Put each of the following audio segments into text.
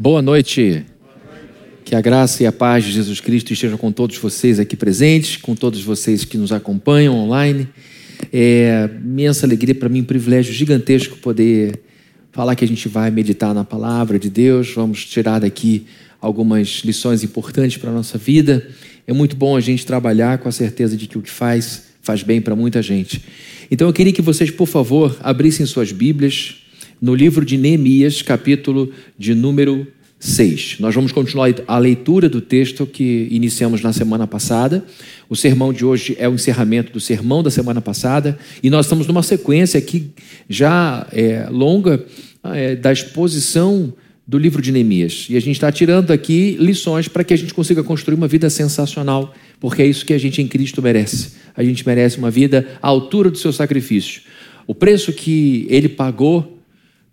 Boa noite. Que a graça e a paz de Jesus Cristo estejam com todos vocês aqui presentes, com todos vocês que nos acompanham online. É imensa alegria para mim, um privilégio gigantesco poder falar que a gente vai meditar na palavra de Deus, vamos tirar daqui algumas lições importantes para a nossa vida. É muito bom a gente trabalhar com a certeza de que o que faz, faz bem para muita gente. Então eu queria que vocês, por favor, abrissem suas Bíblias no livro de Neemias, capítulo de número 6. Nós vamos continuar a leitura do texto que iniciamos na semana passada. O sermão de hoje é o encerramento do sermão da semana passada e nós estamos numa sequência aqui já é, longa é, da exposição do livro de Neemias. E a gente está tirando aqui lições para que a gente consiga construir uma vida sensacional, porque é isso que a gente em Cristo merece. A gente merece uma vida à altura do seu sacrifício. O preço que ele pagou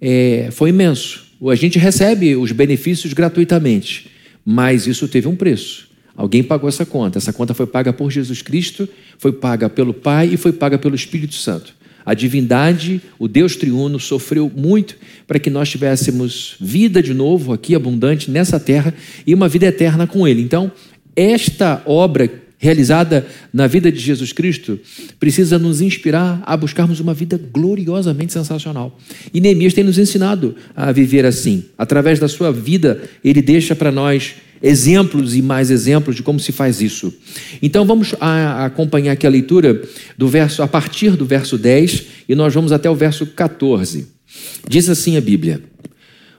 é, foi imenso. A gente recebe os benefícios gratuitamente, mas isso teve um preço. Alguém pagou essa conta. Essa conta foi paga por Jesus Cristo, foi paga pelo Pai e foi paga pelo Espírito Santo. A divindade, o Deus triuno, sofreu muito para que nós tivéssemos vida de novo aqui, abundante, nessa terra e uma vida eterna com Ele. Então, esta obra realizada na vida de Jesus Cristo precisa nos inspirar a buscarmos uma vida gloriosamente sensacional. E Neemias tem nos ensinado a viver assim. Através da sua vida, ele deixa para nós exemplos e mais exemplos de como se faz isso. Então vamos a, acompanhar aqui a leitura do verso a partir do verso 10 e nós vamos até o verso 14. Diz assim a Bíblia: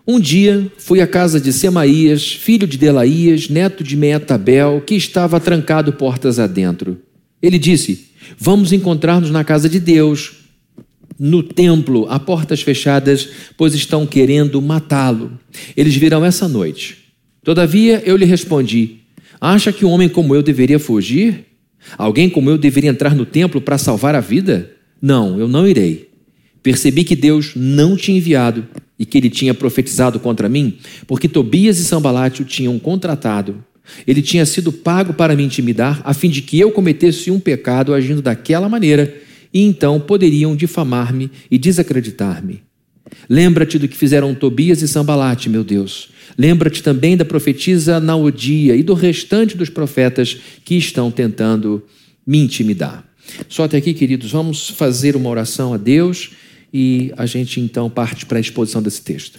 um dia fui à casa de Semaías, filho de Delaías, neto de Meetabel, que estava trancado portas adentro. Ele disse: Vamos encontrar-nos na casa de Deus, no templo, a portas fechadas, pois estão querendo matá-lo. Eles virão essa noite. Todavia eu lhe respondi: Acha que um homem como eu deveria fugir? Alguém como eu deveria entrar no templo para salvar a vida? Não, eu não irei. Percebi que Deus não tinha enviado e que ele tinha profetizado contra mim, porque Tobias e Sambalate o tinham contratado. Ele tinha sido pago para me intimidar, a fim de que eu cometesse um pecado agindo daquela maneira, e então poderiam difamar-me e desacreditar-me. Lembra-te do que fizeram Tobias e Sambalate, meu Deus. Lembra-te também da profetisa Naodia e do restante dos profetas que estão tentando me intimidar. Só até aqui, queridos, vamos fazer uma oração a Deus e a gente então parte para a exposição desse texto.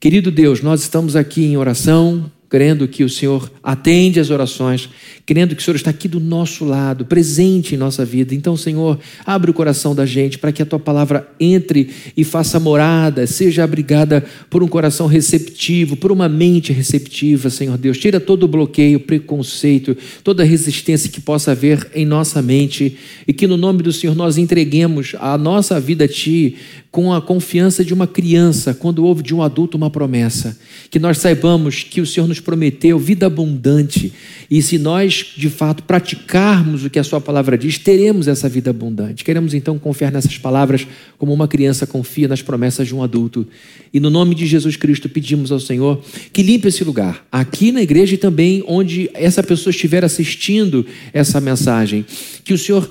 Querido Deus, nós estamos aqui em oração, crendo que o Senhor atende as orações, crendo que o Senhor está aqui do nosso lado, presente em nossa vida. Então, Senhor, abre o coração da gente para que a tua palavra entre e faça morada, seja abrigada por um coração receptivo, por uma mente receptiva, Senhor Deus. Tira todo o bloqueio, preconceito, toda resistência que possa haver em nossa mente e que no nome do Senhor nós entreguemos a nossa vida a ti com a confiança de uma criança quando ouve de um adulto uma promessa. Que nós saibamos que o Senhor nos prometeu vida abundante e se nós de fato praticarmos o que a Sua palavra diz, teremos essa vida abundante. Queremos então confiar nessas palavras como uma criança confia nas promessas de um adulto. E no nome de Jesus Cristo pedimos ao Senhor que limpe esse lugar, aqui na igreja e também onde essa pessoa estiver assistindo essa mensagem. Que o Senhor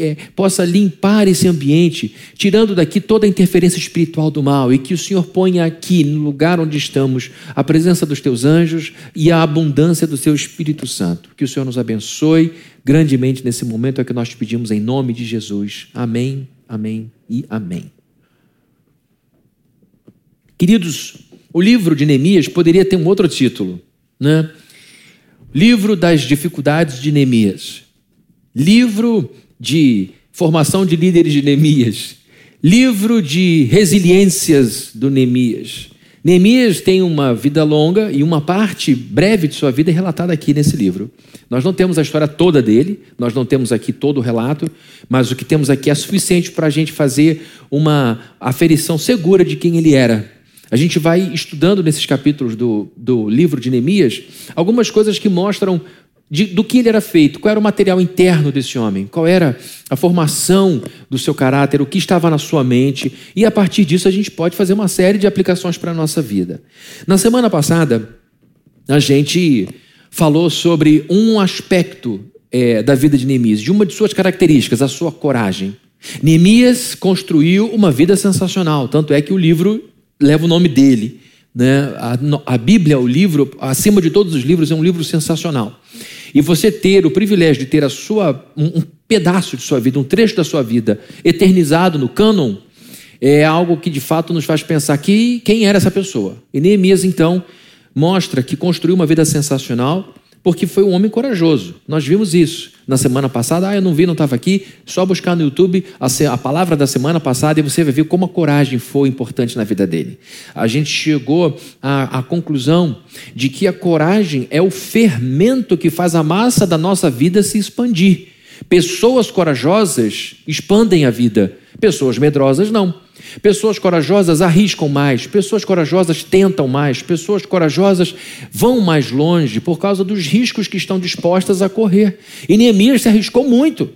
é, possa limpar esse ambiente, tirando daqui toda a interferência espiritual do mal, e que o Senhor ponha aqui, no lugar onde estamos, a presença dos teus anjos e a abundância do seu Espírito Santo. Que o Senhor nos abençoe grandemente nesse momento, é o que nós te pedimos em nome de Jesus. Amém, amém e amém. Queridos, o livro de Neemias poderia ter um outro título, né? Livro das dificuldades de Neemias. Livro de formação de líderes de Neemias, livro de resiliências do Neemias. Neemias tem uma vida longa e uma parte breve de sua vida é relatada aqui nesse livro. Nós não temos a história toda dele, nós não temos aqui todo o relato, mas o que temos aqui é suficiente para a gente fazer uma aferição segura de quem ele era. A gente vai estudando nesses capítulos do, do livro de Neemias algumas coisas que mostram de, do que ele era feito, qual era o material interno desse homem, qual era a formação do seu caráter, o que estava na sua mente, e a partir disso a gente pode fazer uma série de aplicações para a nossa vida. Na semana passada, a gente falou sobre um aspecto é, da vida de Neemias, de uma de suas características, a sua coragem. Neemias construiu uma vida sensacional, tanto é que o livro leva o nome dele. Né? A, a Bíblia, o livro, acima de todos os livros, é um livro sensacional. E você ter o privilégio de ter a sua, um, um pedaço de sua vida, um trecho da sua vida eternizado no cânon, é algo que de fato nos faz pensar que quem era essa pessoa. E Neemias, então, mostra que construiu uma vida sensacional porque foi um homem corajoso. Nós vimos isso na semana passada. Ah, eu não vi, não estava aqui. Só buscar no YouTube a, palavra da semana passada e você vai ver como a coragem foi importante na vida dele. A gente chegou à, à conclusão de que a coragem é o fermento que faz a massa da nossa vida se expandir. Pessoas corajosas expandem a vida, pessoas medrosas não. Pessoas corajosas arriscam mais, pessoas corajosas tentam mais, pessoas corajosas vão mais longe por causa dos riscos que estão dispostas a correr. E Neemias se arriscou muito.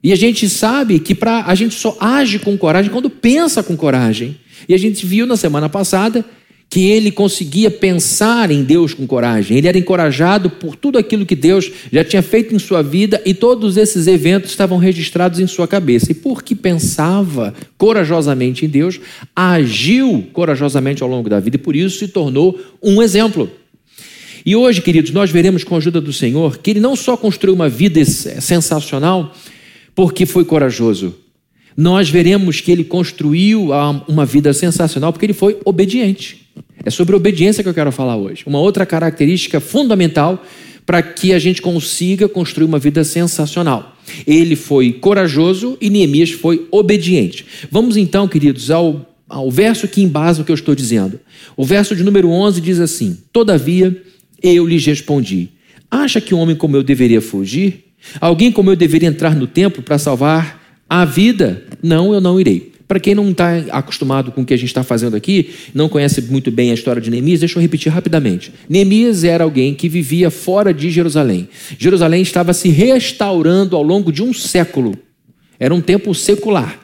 E a gente sabe que pra, a gente só age com coragem quando pensa com coragem. E a gente viu na semana passada que ele conseguia pensar em Deus com coragem. Ele era encorajado por tudo aquilo que Deus já tinha feito em sua vida e todos esses eventos estavam registrados em sua cabeça. E porque pensava corajosamente em Deus, agiu corajosamente ao longo da vida e por isso se tornou um exemplo. E hoje, queridos, nós veremos com a ajuda do Senhor que ele não só construiu uma vida sensacional porque foi corajoso, nós veremos que ele construiu uma vida sensacional porque ele foi obediente. É sobre obediência que eu quero falar hoje. Uma outra característica fundamental para que a gente consiga construir uma vida sensacional. Ele foi corajoso e Neemias foi obediente. Vamos então, queridos, ao, ao verso que embasa o que eu estou dizendo. O verso de número 11 diz assim: Todavia eu lhes respondi: Acha que um homem como eu deveria fugir? Alguém como eu deveria entrar no templo para salvar a vida? Não, eu não irei. Para quem não está acostumado com o que a gente está fazendo aqui, não conhece muito bem a história de Neemias, deixa eu repetir rapidamente. Neemias era alguém que vivia fora de Jerusalém. Jerusalém estava se restaurando ao longo de um século. Era um tempo secular.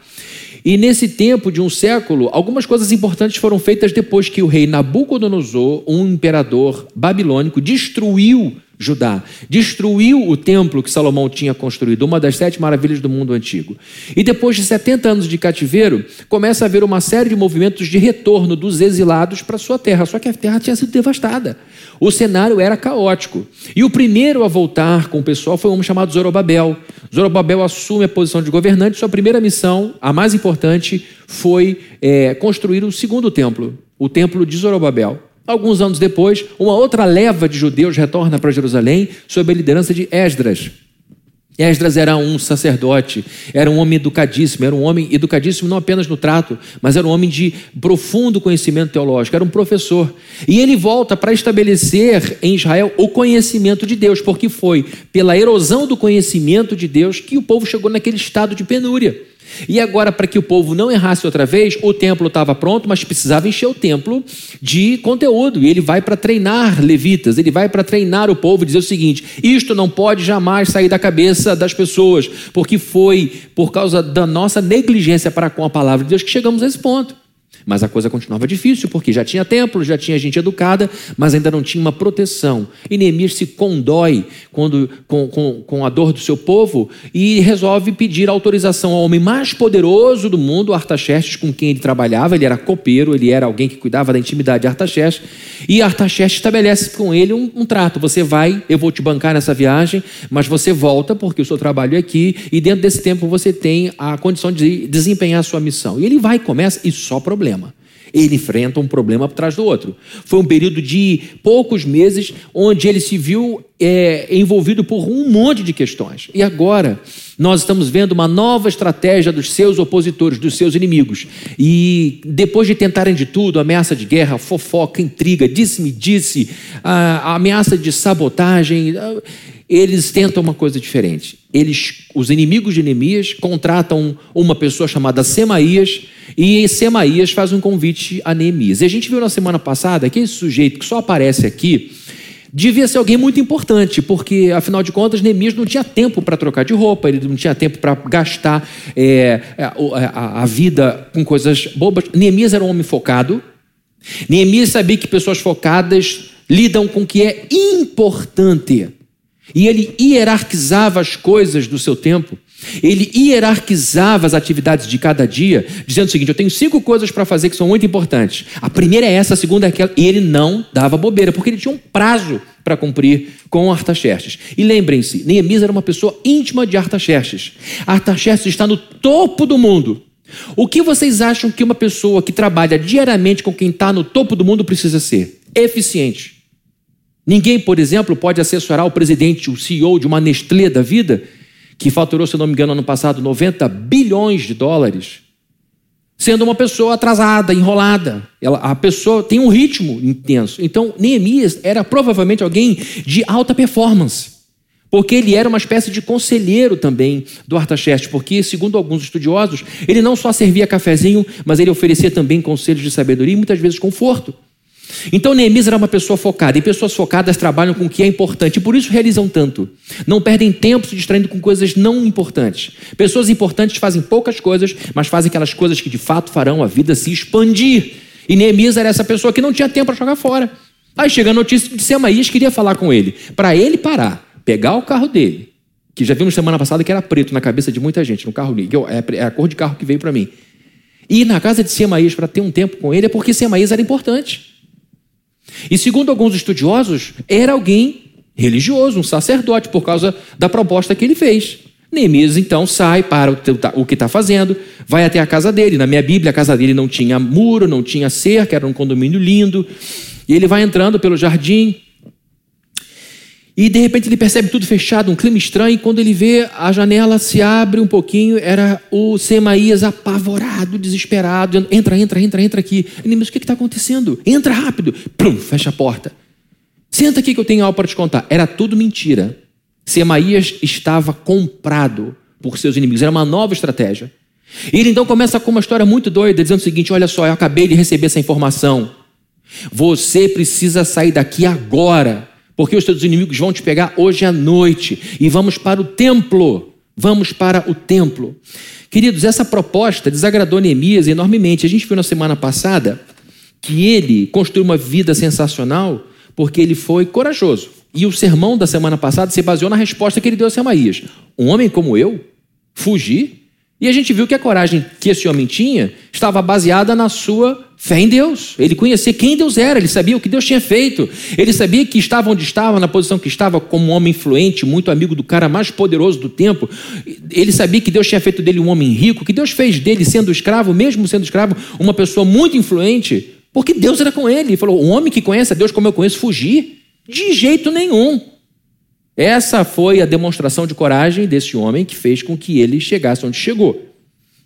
E nesse tempo de um século, algumas coisas importantes foram feitas depois que o rei Nabucodonosor, um imperador babilônico, destruiu Judá. Destruiu o templo que Salomão tinha construído, uma das sete maravilhas do mundo antigo. E depois de 70 anos de cativeiro, começa a haver uma série de movimentos de retorno dos exilados para sua terra. Só que a terra tinha sido devastada. O cenário era caótico. E o primeiro a voltar com o pessoal foi um homem chamado Zorobabel. Zorobabel assume a posição de governante. Sua primeira missão, a mais importante, foi é, construir o segundo templo, o templo de Zorobabel. Alguns anos depois, uma outra leva de judeus retorna para Jerusalém sob a liderança de Esdras. Esdras era um sacerdote, era um homem educadíssimo, era um homem educadíssimo não apenas no trato, mas era um homem de profundo conhecimento teológico, era um professor. E ele volta para estabelecer em Israel o conhecimento de Deus, porque foi pela erosão do conhecimento de Deus que o povo chegou naquele estado de penúria. E agora, para que o povo não errasse outra vez, o templo estava pronto, mas precisava encher o templo de conteúdo. E ele vai para treinar levitas, ele vai para treinar o povo e dizer o seguinte: isto não pode jamais sair da cabeça das pessoas, porque foi por causa da nossa negligência para com a palavra de Deus que chegamos a esse ponto. Mas a coisa continuava difícil, porque já tinha templo, já tinha gente educada, mas ainda não tinha uma proteção. E Neemias se condói quando, com, com, com a dor do seu povo e resolve pedir autorização ao homem mais poderoso do mundo, Artaxerxes, com quem ele trabalhava. Ele era copeiro, ele era alguém que cuidava da intimidade de Artaxerxes. E Artaxerxes estabelece com ele um, um trato: você vai, eu vou te bancar nessa viagem, mas você volta, porque o seu trabalho é aqui, e dentro desse tempo você tem a condição de desempenhar a sua missão. E ele vai, começa, e só problema problema. Ele enfrenta um problema por trás do outro. Foi um período de poucos meses onde ele se viu é, envolvido por um monte de questões. E agora nós estamos vendo uma nova estratégia dos seus opositores, dos seus inimigos. E depois de tentarem de tudo, ameaça de guerra, fofoca, intriga, disse-me disse, a, a ameaça de sabotagem, eles tentam uma coisa diferente. Eles, os inimigos de Neemias contratam uma pessoa chamada Semaías e Semaías faz um convite a Neemias. E a gente viu na semana passada que esse sujeito que só aparece aqui devia ser alguém muito importante, porque afinal de contas Neemias não tinha tempo para trocar de roupa, ele não tinha tempo para gastar é, a, a, a vida com coisas bobas. Neemias era um homem focado. Neemias sabia que pessoas focadas lidam com o que é importante. E ele hierarquizava as coisas do seu tempo. Ele hierarquizava as atividades de cada dia, dizendo o seguinte: eu tenho cinco coisas para fazer que são muito importantes. A primeira é essa, a segunda é aquela. E ele não dava bobeira, porque ele tinha um prazo para cumprir com Artaxerxes. E lembrem-se, Neemias era uma pessoa íntima de Artaxerxes. Artaxerxes está no topo do mundo. O que vocês acham que uma pessoa que trabalha diariamente com quem está no topo do mundo precisa ser? Eficiente. Ninguém, por exemplo, pode assessorar o presidente, o CEO de uma Nestlé da vida, que faturou, se não me engano, ano passado 90 bilhões de dólares, sendo uma pessoa atrasada, enrolada. Ela, a pessoa tem um ritmo intenso. Então, Neemias era provavelmente alguém de alta performance. Porque ele era uma espécie de conselheiro também do Artaxerxes, porque, segundo alguns estudiosos, ele não só servia cafezinho, mas ele oferecia também conselhos de sabedoria e muitas vezes conforto. Então Neemias era uma pessoa focada, e pessoas focadas trabalham com o que é importante, e por isso realizam tanto. Não perdem tempo se distraindo com coisas não importantes. Pessoas importantes fazem poucas coisas, mas fazem aquelas coisas que de fato farão a vida se expandir. E Neemias era essa pessoa que não tinha tempo para jogar fora. Aí chega a notícia de Semaías queria falar com ele, para ele parar, pegar o carro dele, que já vimos semana passada que era preto na cabeça de muita gente, no carro é, é a cor de carro que veio para mim. E ir na casa de Semaías para ter um tempo com ele é porque Semaías era importante. E segundo alguns estudiosos, era alguém religioso, um sacerdote, por causa da proposta que ele fez. Neemias então sai para o que está fazendo, vai até a casa dele. Na minha Bíblia, a casa dele não tinha muro, não tinha cerca, era um condomínio lindo. E ele vai entrando pelo jardim, e de repente ele percebe tudo fechado, um clima estranho, e quando ele vê a janela se abre um pouquinho, era o Semaías apavorado, desesperado. Entra, entra, entra, entra aqui. Ele, mas o que está acontecendo? Entra rápido. Prum, fecha a porta. Senta aqui que eu tenho algo para te contar. Era tudo mentira. Semaías estava comprado por seus inimigos. Era uma nova estratégia. E ele então começa com uma história muito doida, dizendo o seguinte: Olha só, eu acabei de receber essa informação. Você precisa sair daqui agora porque os teus inimigos vão te pegar hoje à noite e vamos para o templo. Vamos para o templo. Queridos, essa proposta desagradou Neemias enormemente. A gente viu na semana passada que ele construiu uma vida sensacional porque ele foi corajoso. E o sermão da semana passada se baseou na resposta que ele deu a Semaías. Um homem como eu, fugir e a gente viu que a coragem que esse homem tinha estava baseada na sua fé em Deus. Ele conhecia quem Deus era, ele sabia o que Deus tinha feito. Ele sabia que estava onde estava, na posição que estava, como um homem influente, muito amigo do cara mais poderoso do tempo. Ele sabia que Deus tinha feito dele um homem rico, que Deus fez dele, sendo escravo, mesmo sendo escravo, uma pessoa muito influente, porque Deus era com ele. Ele falou: um homem que conhece a Deus como eu conheço, fugir? De jeito nenhum. Essa foi a demonstração de coragem desse homem que fez com que ele chegasse onde chegou.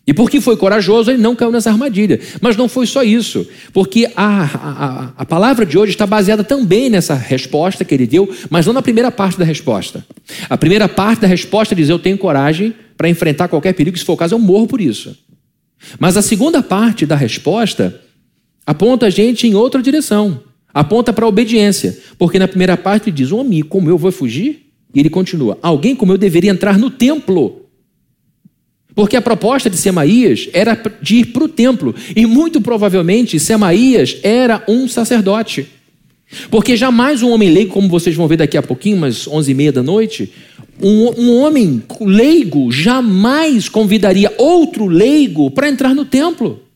E porque foi corajoso, ele não caiu nessa armadilha. Mas não foi só isso, porque a, a, a palavra de hoje está baseada também nessa resposta que ele deu, mas não na primeira parte da resposta. A primeira parte da resposta diz: Eu tenho coragem para enfrentar qualquer perigo, se for o caso, eu morro por isso. Mas a segunda parte da resposta aponta a gente em outra direção. Aponta para a obediência. Porque na primeira parte diz: Homem, como eu vou fugir? E ele continua: Alguém como eu deveria entrar no templo. Porque a proposta de Semaías era de ir para o templo. E muito provavelmente Semaías era um sacerdote. Porque jamais um homem leigo, como vocês vão ver daqui a pouquinho, umas onze e meia da noite, um, um homem leigo jamais convidaria outro leigo para entrar no templo.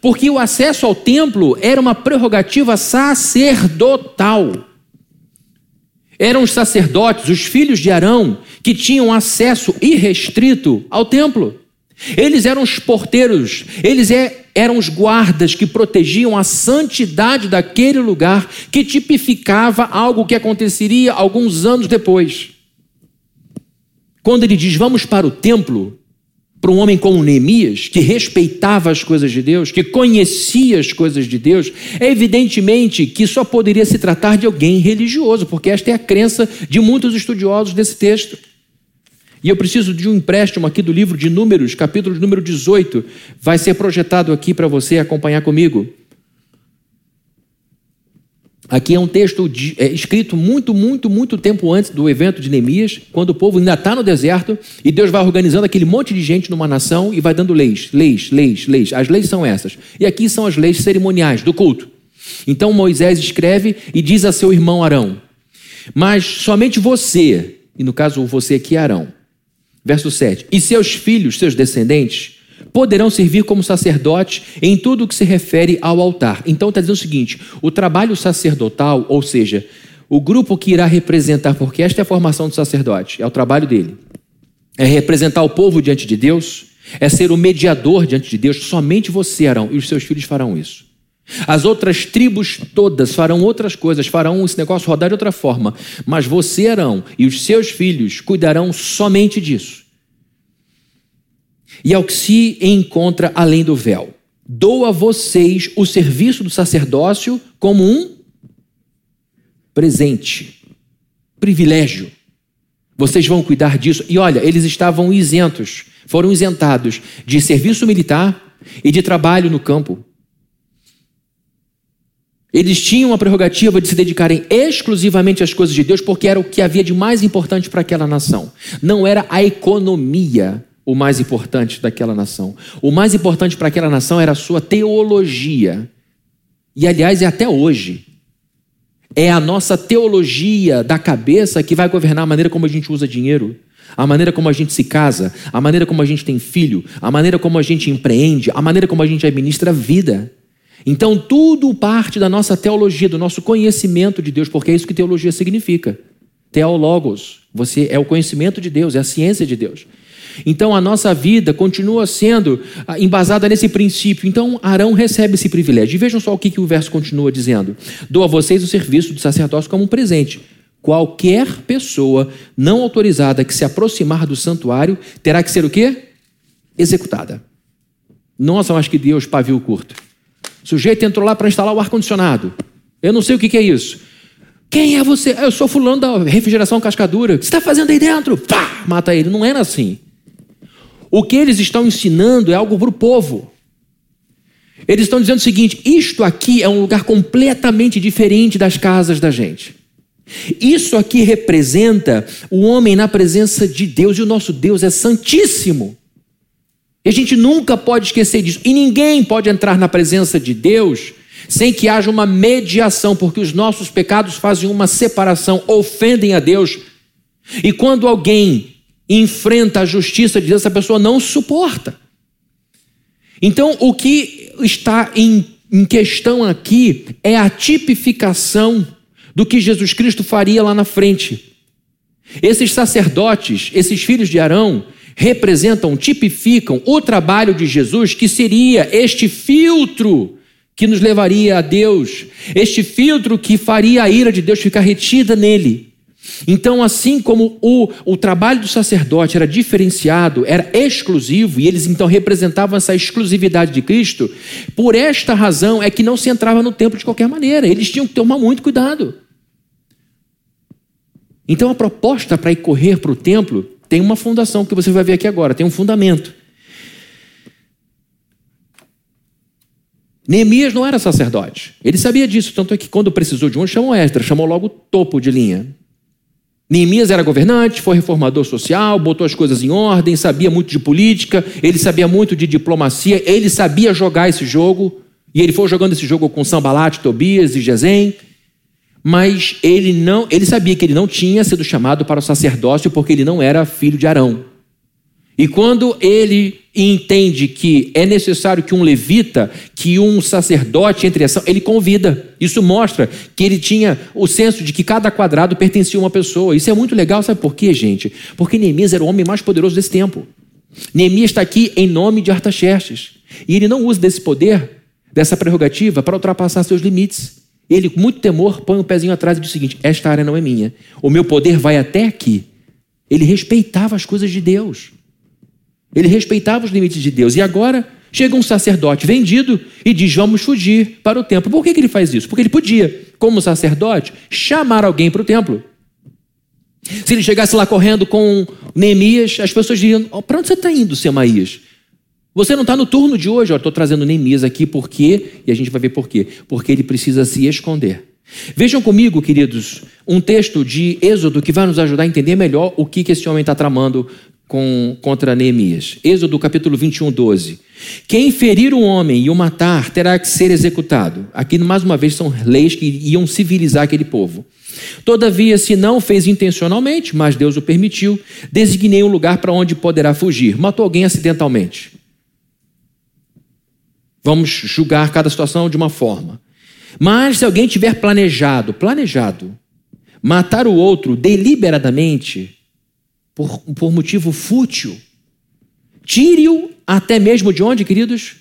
Porque o acesso ao templo era uma prerrogativa sacerdotal. Eram os sacerdotes, os filhos de Arão, que tinham acesso irrestrito ao templo. Eles eram os porteiros, eles é, eram os guardas que protegiam a santidade daquele lugar, que tipificava algo que aconteceria alguns anos depois. Quando ele diz vamos para o templo, para um homem como Neemias, que respeitava as coisas de Deus, que conhecia as coisas de Deus, é evidentemente que só poderia se tratar de alguém religioso, porque esta é a crença de muitos estudiosos desse texto. E eu preciso de um empréstimo aqui do livro de Números, capítulo número 18, vai ser projetado aqui para você acompanhar comigo. Aqui é um texto de, é, escrito muito, muito, muito tempo antes do evento de Neemias, quando o povo ainda está no deserto e Deus vai organizando aquele monte de gente numa nação e vai dando leis, leis, leis, leis. As leis são essas. E aqui são as leis cerimoniais do culto. Então Moisés escreve e diz a seu irmão Arão: Mas somente você, e no caso você aqui é Arão, Verso 7. E seus filhos, seus descendentes, poderão servir como sacerdotes em tudo o que se refere ao altar. Então está dizendo o seguinte: o trabalho sacerdotal, ou seja, o grupo que irá representar, porque esta é a formação do sacerdote, é o trabalho dele, é representar o povo diante de Deus, é ser o mediador diante de Deus. Somente você, Arão, e os seus filhos farão isso. As outras tribos todas farão outras coisas, farão esse negócio rodar de outra forma, mas você, Arão, e os seus filhos cuidarão somente disso. E ao que se encontra além do véu, dou a vocês o serviço do sacerdócio como um presente, privilégio. Vocês vão cuidar disso. E olha, eles estavam isentos, foram isentados de serviço militar e de trabalho no campo. Eles tinham a prerrogativa de se dedicarem exclusivamente às coisas de Deus, porque era o que havia de mais importante para aquela nação. Não era a economia o mais importante daquela nação. O mais importante para aquela nação era a sua teologia. E, aliás, é até hoje. É a nossa teologia da cabeça que vai governar a maneira como a gente usa dinheiro, a maneira como a gente se casa, a maneira como a gente tem filho, a maneira como a gente empreende, a maneira como a gente administra a vida. Então, tudo parte da nossa teologia, do nosso conhecimento de Deus, porque é isso que teologia significa. Teologos, você é o conhecimento de Deus, é a ciência de Deus. Então a nossa vida continua sendo ah, embasada nesse princípio. Então Arão recebe esse privilégio. E vejam só o que, que o verso continua dizendo: Dou a vocês o serviço do sacerdócio como um presente. Qualquer pessoa não autorizada que se aproximar do santuário terá que ser o quê? Executada. Nossa, acho que Deus pavio curto. O sujeito entrou lá para instalar o ar-condicionado. Eu não sei o que, que é isso. Quem é você? Eu sou fulano da refrigeração cascadura. O que você está fazendo aí dentro? Pá! Mata ele. Não era assim. O que eles estão ensinando é algo para o povo. Eles estão dizendo o seguinte: isto aqui é um lugar completamente diferente das casas da gente. Isso aqui representa o homem na presença de Deus, e o nosso Deus é santíssimo. E a gente nunca pode esquecer disso. E ninguém pode entrar na presença de Deus sem que haja uma mediação, porque os nossos pecados fazem uma separação, ofendem a Deus. E quando alguém enfrenta a justiça de Deus, essa pessoa não suporta. Então, o que está em, em questão aqui é a tipificação do que Jesus Cristo faria lá na frente. Esses sacerdotes, esses filhos de Arão, representam, tipificam o trabalho de Jesus, que seria este filtro que nos levaria a Deus, este filtro que faria a ira de Deus ficar retida nele. Então, assim como o, o trabalho do sacerdote era diferenciado, era exclusivo, e eles então representavam essa exclusividade de Cristo, por esta razão é que não se entrava no templo de qualquer maneira, eles tinham que tomar muito cuidado. Então, a proposta para ir correr para o templo tem uma fundação que você vai ver aqui agora, tem um fundamento. Neemias não era sacerdote, ele sabia disso, tanto é que quando precisou de um, chamou Esdras, chamou logo topo de linha. Neemias era governante, foi reformador social, botou as coisas em ordem, sabia muito de política, ele sabia muito de diplomacia, ele sabia jogar esse jogo, e ele foi jogando esse jogo com Sambalat, Tobias e Gesem, mas ele não, ele sabia que ele não tinha sido chamado para o sacerdócio porque ele não era filho de Arão. E quando ele entende que é necessário que um levita, que um sacerdote entre ação, ele convida. Isso mostra que ele tinha o senso de que cada quadrado pertencia a uma pessoa. Isso é muito legal, sabe por quê, gente? Porque Neemias era o homem mais poderoso desse tempo. Neemias está aqui em nome de Artaxerxes. E ele não usa desse poder, dessa prerrogativa, para ultrapassar seus limites. Ele, com muito temor, põe um pezinho atrás e diz o seguinte: Esta área não é minha. O meu poder vai até aqui. Ele respeitava as coisas de Deus. Ele respeitava os limites de Deus. E agora chega um sacerdote vendido e diz: Vamos fugir para o templo. Por que, que ele faz isso? Porque ele podia, como sacerdote, chamar alguém para o templo. Se ele chegasse lá correndo com Neemias, as pessoas diriam: oh, Para onde você está indo, Semaías? Você não está no turno de hoje. Estou trazendo Neemias aqui porque, e a gente vai ver por quê. Porque ele precisa se esconder. Vejam comigo, queridos, um texto de Êxodo que vai nos ajudar a entender melhor o que, que esse homem está tramando com, contra Neemias. Êxodo capítulo 21, 12. Quem ferir um homem e o matar terá que ser executado. Aqui, mais uma vez, são leis que iam civilizar aquele povo. Todavia, se não fez intencionalmente, mas Deus o permitiu, designei um lugar para onde poderá fugir. Matou alguém acidentalmente. Vamos julgar cada situação de uma forma. Mas se alguém tiver planejado, planejado, matar o outro deliberadamente, por, por motivo fútil, tire-o até mesmo de onde, queridos?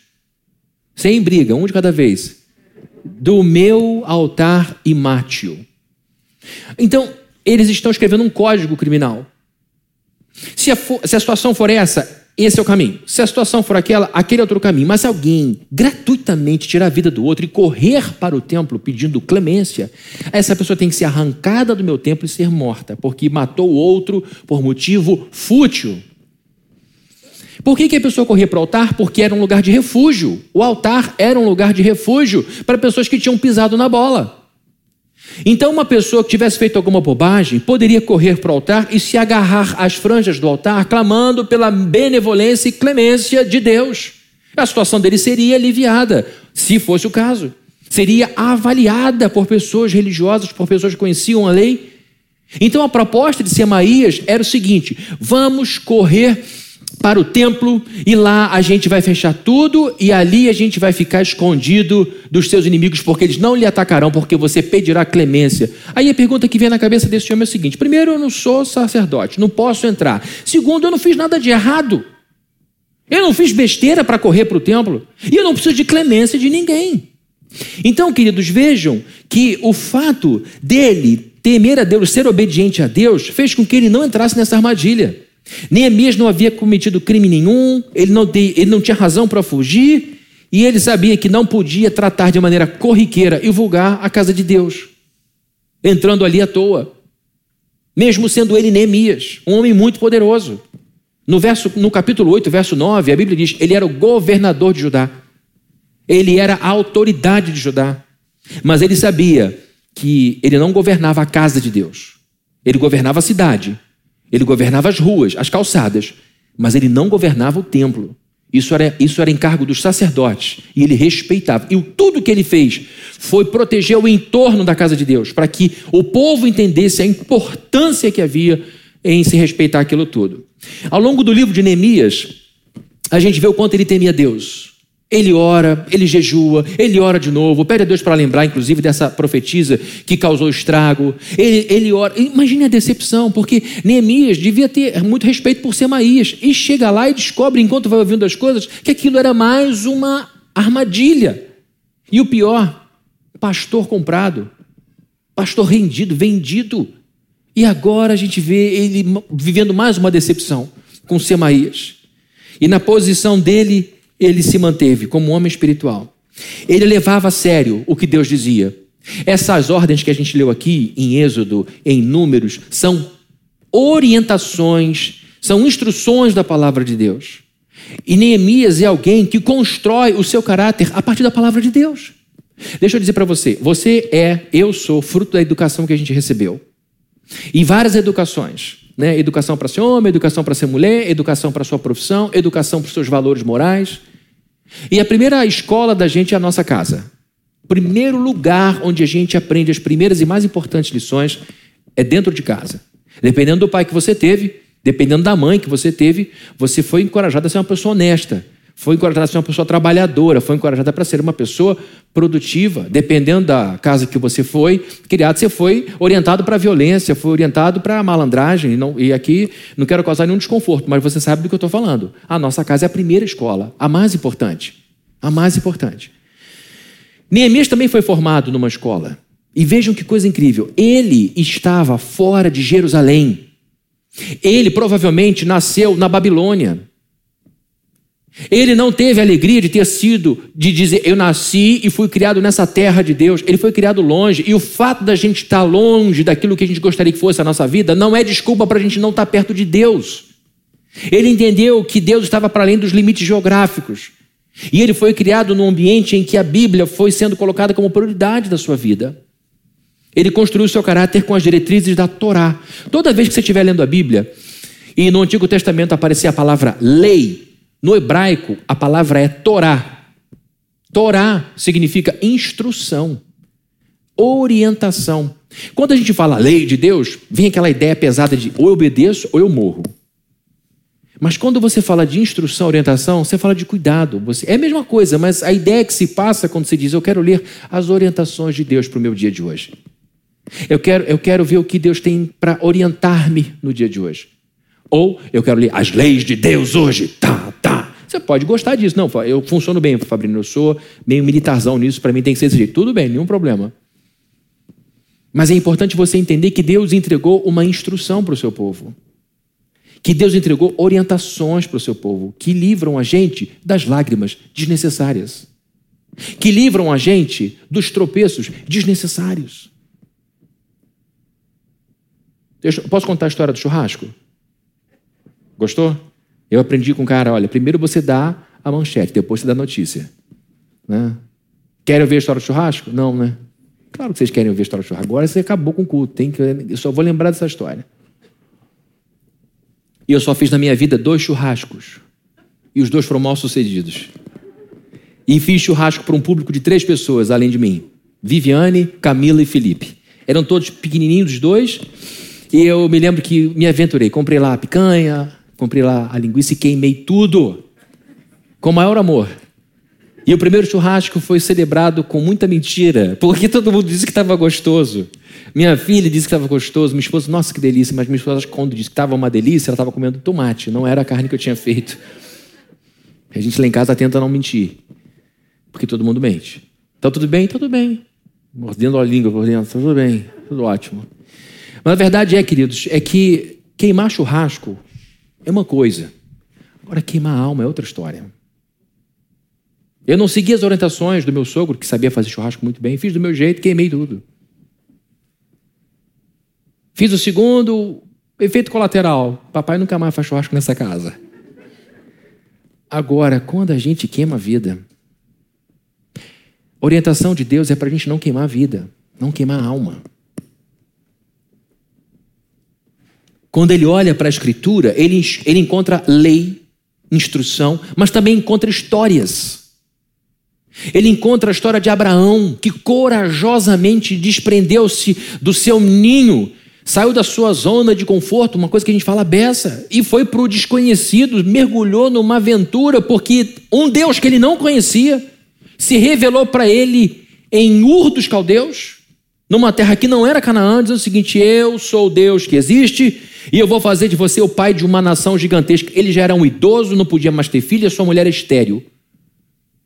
Sem briga, um de cada vez. Do meu altar e mate-o. Então, eles estão escrevendo um código criminal. Se a, se a situação for essa, esse é o caminho. Se a situação for aquela, aquele é outro caminho. Mas alguém gratuitamente tirar a vida do outro e correr para o templo pedindo clemência, essa pessoa tem que ser arrancada do meu templo e ser morta, porque matou o outro por motivo fútil. Por que, que a pessoa corria para o altar? Porque era um lugar de refúgio. O altar era um lugar de refúgio para pessoas que tinham pisado na bola. Então, uma pessoa que tivesse feito alguma bobagem poderia correr para o altar e se agarrar às franjas do altar, clamando pela benevolência e clemência de Deus. A situação dele seria aliviada, se fosse o caso. Seria avaliada por pessoas religiosas, por pessoas que conheciam a lei. Então, a proposta de Semaías era o seguinte: vamos correr para o templo e lá a gente vai fechar tudo e ali a gente vai ficar escondido dos seus inimigos porque eles não lhe atacarão porque você pedirá clemência. Aí a pergunta que vem na cabeça desse homem é a seguinte: primeiro, eu não sou sacerdote, não posso entrar. Segundo, eu não fiz nada de errado. Eu não fiz besteira para correr para o templo e eu não preciso de clemência de ninguém. Então, queridos, vejam que o fato dele temer a Deus, ser obediente a Deus, fez com que ele não entrasse nessa armadilha. Neemias não havia cometido crime nenhum, ele não, ele não tinha razão para fugir, e ele sabia que não podia tratar de maneira corriqueira e vulgar a casa de Deus, entrando ali à toa. Mesmo sendo ele Neemias, um homem muito poderoso. No, verso, no capítulo 8, verso 9, a Bíblia diz: ele era o governador de Judá. Ele era a autoridade de Judá. Mas ele sabia que ele não governava a casa de Deus. Ele governava a cidade, ele governava as ruas, as calçadas, mas ele não governava o templo. Isso era, isso era encargo dos sacerdotes e ele respeitava. E tudo que ele fez foi proteger o entorno da casa de Deus, para que o povo entendesse a importância que havia em se respeitar aquilo tudo. Ao longo do livro de Neemias, a gente vê o quanto ele temia Deus. Ele ora, ele jejua, ele ora de novo, pede a Deus para lembrar, inclusive, dessa profetisa que causou estrago. Ele, ele ora. Imagine a decepção, porque Neemias devia ter muito respeito por Semaías. E chega lá e descobre, enquanto vai ouvindo as coisas, que aquilo era mais uma armadilha. E o pior, pastor comprado, pastor rendido, vendido. E agora a gente vê ele vivendo mais uma decepção com Semaías. E na posição dele ele se manteve como um homem espiritual. Ele levava a sério o que Deus dizia. Essas ordens que a gente leu aqui em Êxodo, em Números, são orientações, são instruções da palavra de Deus. E Neemias é alguém que constrói o seu caráter a partir da palavra de Deus. Deixa eu dizer para você, você é, eu sou fruto da educação que a gente recebeu. E várias educações. Né? Educação para ser homem, educação para ser mulher, educação para sua profissão, educação para os seus valores morais. E a primeira escola da gente é a nossa casa. O primeiro lugar onde a gente aprende as primeiras e mais importantes lições é dentro de casa. Dependendo do pai que você teve, dependendo da mãe que você teve, você foi encorajado a ser uma pessoa honesta, foi encorajada a ser uma pessoa trabalhadora, foi encorajada para ser uma pessoa produtiva. Dependendo da casa que você foi criado, você foi orientado para a violência, foi orientado para a malandragem. E, não, e aqui não quero causar nenhum desconforto, mas você sabe do que eu estou falando. A nossa casa é a primeira escola, a mais importante. A mais importante. Neemias também foi formado numa escola. E vejam que coisa incrível. Ele estava fora de Jerusalém. Ele provavelmente nasceu na Babilônia. Ele não teve a alegria de ter sido, de dizer, eu nasci e fui criado nessa terra de Deus. Ele foi criado longe. E o fato da gente estar longe daquilo que a gente gostaria que fosse a nossa vida não é desculpa para a gente não estar perto de Deus. Ele entendeu que Deus estava para além dos limites geográficos. E ele foi criado num ambiente em que a Bíblia foi sendo colocada como prioridade da sua vida. Ele construiu seu caráter com as diretrizes da Torá. Toda vez que você estiver lendo a Bíblia, E no Antigo Testamento aparecia a palavra lei. No hebraico, a palavra é Torá. Torá significa instrução, orientação. Quando a gente fala lei de Deus, vem aquela ideia pesada de ou eu obedeço ou eu morro. Mas quando você fala de instrução, orientação, você fala de cuidado. Você, é a mesma coisa, mas a ideia que se passa quando se diz eu quero ler as orientações de Deus para o meu dia de hoje. Eu quero, eu quero ver o que Deus tem para orientar-me no dia de hoje. Ou eu quero ler as leis de Deus hoje. Tá. Você pode gostar disso. Não, eu funciono bem, Fabrício. Eu sou meio militarzão nisso, para mim tem que ser desse jeito. Tudo bem, nenhum problema. Mas é importante você entender que Deus entregou uma instrução para o seu povo que Deus entregou orientações para o seu povo, que livram a gente das lágrimas desnecessárias, que livram a gente dos tropeços desnecessários. Posso contar a história do churrasco? Gostou? Eu aprendi com o cara: olha, primeiro você dá a manchete, depois você dá a notícia. Né? Querem ouvir a história do churrasco? Não, né? Claro que vocês querem ouvir a história do churrasco. Agora você acabou com o culto. Tem que, eu só vou lembrar dessa história. E eu só fiz na minha vida dois churrascos. E os dois foram mal sucedidos. E fiz churrasco para um público de três pessoas, além de mim: Viviane, Camila e Felipe. Eram todos pequenininhos, os dois. E eu me lembro que me aventurei. Comprei lá a picanha, comprei lá a linguiça e queimei tudo. Com maior amor. E o primeiro churrasco foi celebrado com muita mentira, porque todo mundo disse que estava gostoso. Minha filha disse que estava gostoso, minha esposa, nossa, que delícia, mas minha esposa, quando disse que estava uma delícia, ela estava comendo tomate, não era a carne que eu tinha feito. A gente lá em casa tenta não mentir, porque todo mundo mente. Tá tudo bem? Tá tudo bem. Mordendo a língua por dentro, tá tudo bem, tudo ótimo. Mas a verdade é, queridos, é que queimar churrasco é uma coisa, agora queimar a alma é outra história. Eu não segui as orientações do meu sogro, que sabia fazer churrasco muito bem, fiz do meu jeito, queimei tudo. Fiz o segundo, efeito colateral. Papai nunca mais faz churrasco nessa casa. Agora, quando a gente queima a vida, orientação de Deus é para a gente não queimar a vida, não queimar a alma. Quando ele olha para a Escritura, ele, ele encontra lei, instrução, mas também encontra histórias. Ele encontra a história de Abraão, que corajosamente desprendeu-se do seu ninho Saiu da sua zona de conforto, uma coisa que a gente fala beça, e foi para o desconhecido, mergulhou numa aventura, porque um Deus que ele não conhecia se revelou para ele em Ur dos Caldeus, numa terra que não era Canaã, dizendo o seguinte: Eu sou o Deus que existe e eu vou fazer de você o pai de uma nação gigantesca. Ele já era um idoso, não podia mais ter filha, sua mulher é estéril.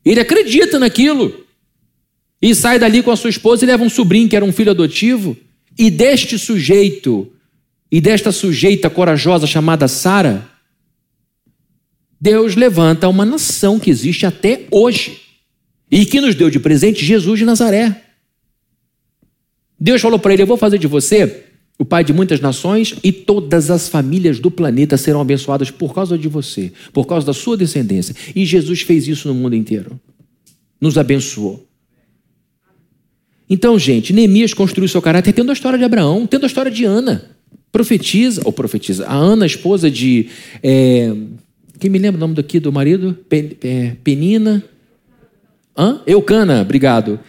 Ele acredita naquilo e sai dali com a sua esposa e leva um sobrinho que era um filho adotivo. E deste sujeito e desta sujeita corajosa chamada Sara, Deus levanta uma nação que existe até hoje e que nos deu de presente Jesus de Nazaré. Deus falou para ele: Eu vou fazer de você o pai de muitas nações e todas as famílias do planeta serão abençoadas por causa de você, por causa da sua descendência. E Jesus fez isso no mundo inteiro. Nos abençoou. Então, gente, Neemias construiu seu caráter tendo a história de Abraão, tendo a história de Ana. Profetiza, ou profetiza, a Ana, esposa de. É, quem me lembra o nome daqui do marido? É, Penina. Hã? Eucana, obrigado.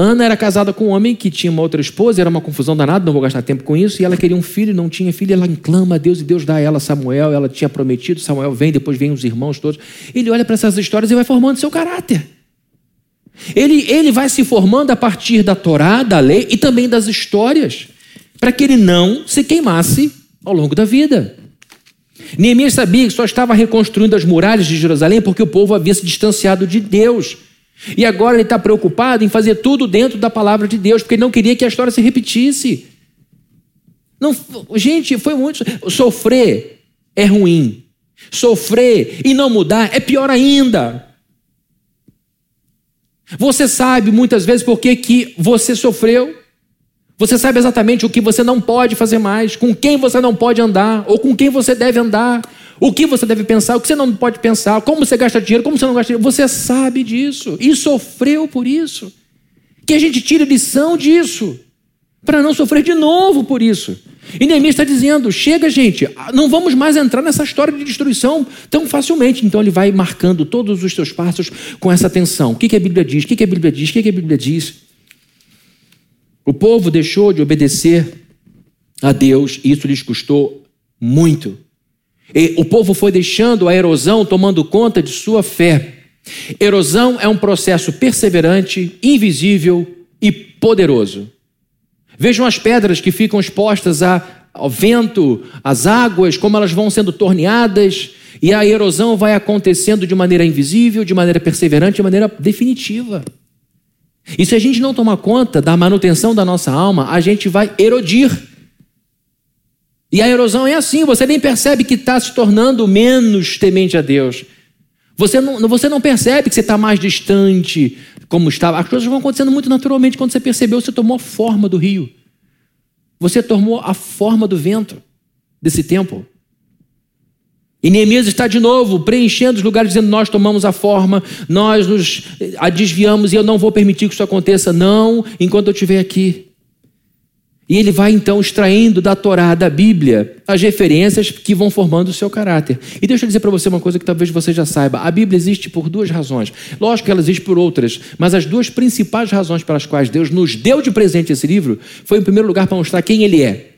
Ana era casada com um homem que tinha uma outra esposa, era uma confusão danada, não vou gastar tempo com isso, e ela queria um filho, não tinha filho, ela clama a Deus e Deus dá a ela Samuel, ela tinha prometido, Samuel vem, depois vem os irmãos todos. Ele olha para essas histórias e vai formando seu caráter. Ele, ele vai se formando a partir da Torá, da lei e também das histórias, para que ele não se queimasse ao longo da vida. Neemias sabia que só estava reconstruindo as muralhas de Jerusalém porque o povo havia se distanciado de Deus. E agora ele está preocupado em fazer tudo dentro da palavra de Deus, porque ele não queria que a história se repetisse. Não, gente, foi muito. Sofrer é ruim. Sofrer e não mudar é pior ainda. Você sabe muitas vezes por que, que você sofreu. Você sabe exatamente o que você não pode fazer mais, com quem você não pode andar, ou com quem você deve andar, o que você deve pensar, o que você não pode pensar, como você gasta dinheiro, como você não gasta dinheiro. Você sabe disso e sofreu por isso. Que a gente tire lição disso, para não sofrer de novo por isso. E Neemias está dizendo: chega, gente, não vamos mais entrar nessa história de destruição tão facilmente. Então ele vai marcando todos os seus passos com essa atenção. O que, que a Bíblia diz? O que, que a Bíblia diz? O que, que a Bíblia diz? O povo deixou de obedecer a Deus e isso lhes custou muito. E o povo foi deixando a erosão tomando conta de sua fé. Erosão é um processo perseverante, invisível e poderoso. Vejam as pedras que ficam expostas ao vento, às águas, como elas vão sendo torneadas, e a erosão vai acontecendo de maneira invisível, de maneira perseverante, de maneira definitiva. E se a gente não tomar conta da manutenção da nossa alma, a gente vai erodir. E a erosão é assim, você nem percebe que está se tornando menos temente a Deus. Você não, você não percebe que você está mais distante, como estava. As coisas vão acontecendo muito naturalmente. Quando você percebeu, você tomou a forma do rio. Você tomou a forma do vento desse tempo. E Neemias está de novo preenchendo os lugares, dizendo: Nós tomamos a forma, nós nos a desviamos e eu não vou permitir que isso aconteça, não, enquanto eu estiver aqui. E ele vai então extraindo da Torá, da Bíblia, as referências que vão formando o seu caráter. E deixa eu dizer para você uma coisa que talvez você já saiba: a Bíblia existe por duas razões. Lógico que ela existe por outras, mas as duas principais razões pelas quais Deus nos deu de presente esse livro foi, em primeiro lugar, para mostrar quem Ele é.